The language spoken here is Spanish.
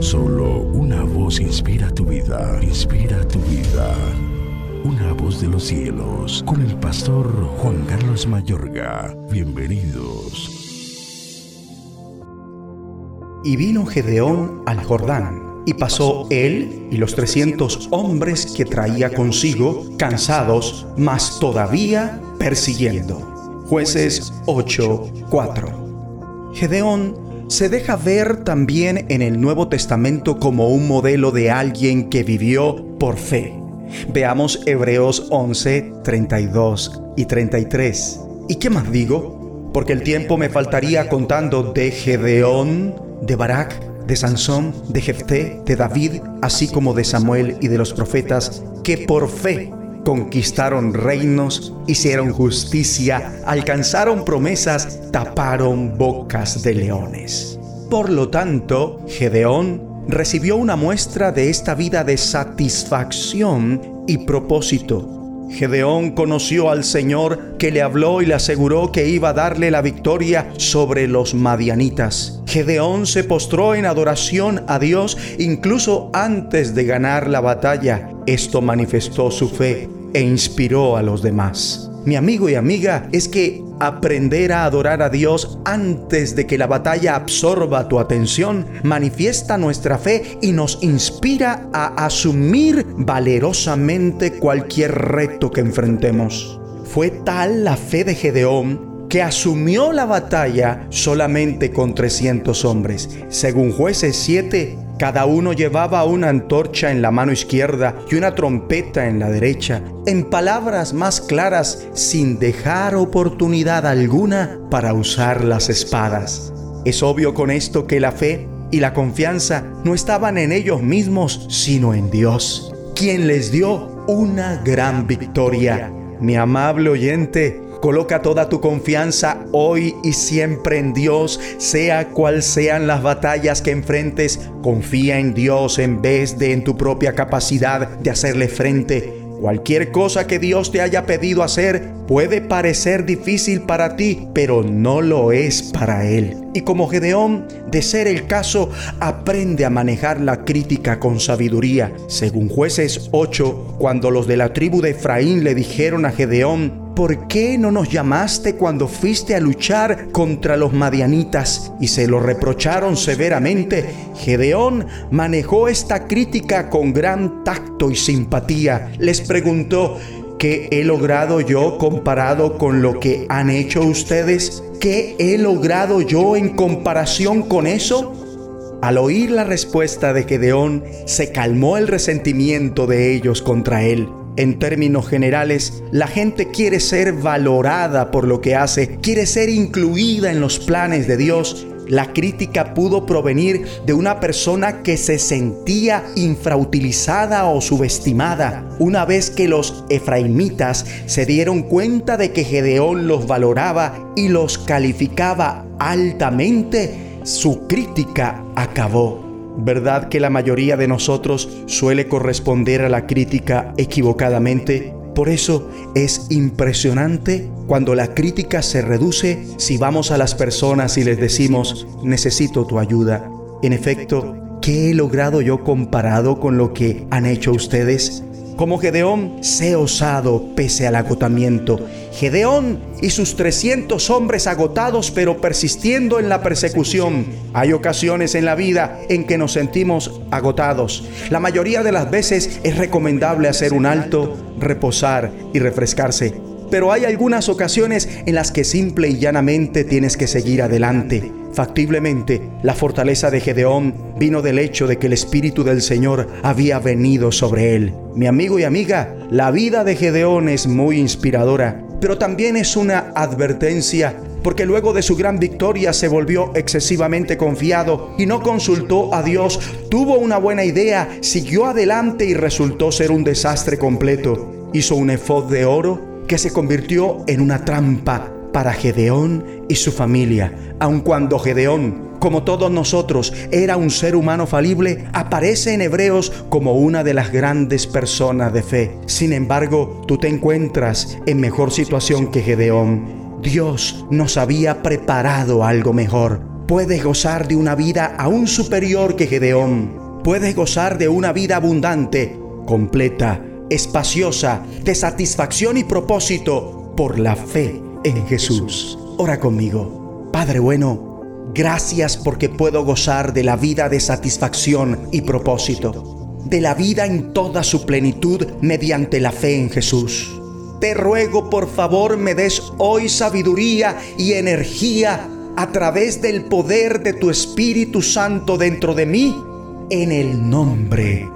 Solo una voz inspira tu vida, inspira tu vida. Una voz de los cielos, con el pastor Juan Carlos Mayorga. Bienvenidos. Y vino Gedeón al Jordán, y pasó él y los trescientos hombres que traía consigo, cansados, mas todavía persiguiendo. Jueces 8:4. Gedeón se deja ver también en el Nuevo Testamento como un modelo de alguien que vivió por fe. Veamos Hebreos 11, 32 y 33. ¿Y qué más digo? Porque el tiempo me faltaría contando de Gedeón, de Barak, de Sansón, de Jefté, de David, así como de Samuel y de los profetas, que por fe conquistaron reinos, hicieron justicia, alcanzaron promesas, taparon bocas de leones. Por lo tanto, Gedeón recibió una muestra de esta vida de satisfacción y propósito. Gedeón conoció al Señor que le habló y le aseguró que iba a darle la victoria sobre los madianitas. Gedeón se postró en adoración a Dios incluso antes de ganar la batalla. Esto manifestó su fe e inspiró a los demás. Mi amigo y amiga, es que aprender a adorar a Dios antes de que la batalla absorba tu atención manifiesta nuestra fe y nos inspira a asumir valerosamente cualquier reto que enfrentemos. Fue tal la fe de Gedeón que asumió la batalla solamente con 300 hombres. Según jueces 7, cada uno llevaba una antorcha en la mano izquierda y una trompeta en la derecha, en palabras más claras, sin dejar oportunidad alguna para usar las espadas. Es obvio con esto que la fe y la confianza no estaban en ellos mismos, sino en Dios, quien les dio una gran victoria. Mi amable oyente, Coloca toda tu confianza hoy y siempre en Dios, sea cual sean las batallas que enfrentes. Confía en Dios en vez de en tu propia capacidad de hacerle frente. Cualquier cosa que Dios te haya pedido hacer puede parecer difícil para ti, pero no lo es para Él. Y como Gedeón, de ser el caso, aprende a manejar la crítica con sabiduría. Según jueces 8, cuando los de la tribu de Efraín le dijeron a Gedeón, ¿por qué no nos llamaste cuando fuiste a luchar contra los madianitas? Y se lo reprocharon severamente. Gedeón manejó esta crítica con gran tacto y simpatía. Les preguntó, ¿qué he logrado yo comparado con lo que han hecho ustedes? ¿Qué he logrado yo en comparación con eso? Al oír la respuesta de Gedeón, se calmó el resentimiento de ellos contra él. En términos generales, la gente quiere ser valorada por lo que hace, quiere ser incluida en los planes de Dios. La crítica pudo provenir de una persona que se sentía infrautilizada o subestimada. Una vez que los efraimitas se dieron cuenta de que Gedeón los valoraba y los calificaba altamente, su crítica acabó. ¿Verdad que la mayoría de nosotros suele corresponder a la crítica equivocadamente? Por eso es impresionante cuando la crítica se reduce si vamos a las personas y les decimos, necesito tu ayuda. En efecto, ¿qué he logrado yo comparado con lo que han hecho ustedes? Como Gedeón, sé osado pese al agotamiento. Gedeón y sus 300 hombres agotados pero persistiendo en la persecución. Hay ocasiones en la vida en que nos sentimos agotados. La mayoría de las veces es recomendable hacer un alto, reposar y refrescarse. Pero hay algunas ocasiones en las que simple y llanamente tienes que seguir adelante. Factiblemente, la fortaleza de Gedeón vino del hecho de que el Espíritu del Señor había venido sobre él. Mi amigo y amiga, la vida de Gedeón es muy inspiradora, pero también es una advertencia porque luego de su gran victoria se volvió excesivamente confiado y no consultó a Dios, tuvo una buena idea, siguió adelante y resultó ser un desastre completo. Hizo un efod de oro que se convirtió en una trampa para Gedeón y su familia, aun cuando Gedeón, como todos nosotros, era un ser humano falible, aparece en Hebreos como una de las grandes personas de fe. Sin embargo, tú te encuentras en mejor situación que Gedeón. Dios nos había preparado algo mejor. puedes gozar de una vida aún superior que Gedeón. Puedes gozar de una vida abundante, completa, espaciosa, de satisfacción y propósito por la fe en Jesús. Ora conmigo. Padre bueno, gracias porque puedo gozar de la vida de satisfacción y propósito, de la vida en toda su plenitud mediante la fe en Jesús. Te ruego por favor me des hoy sabiduría y energía a través del poder de tu Espíritu Santo dentro de mí, en el nombre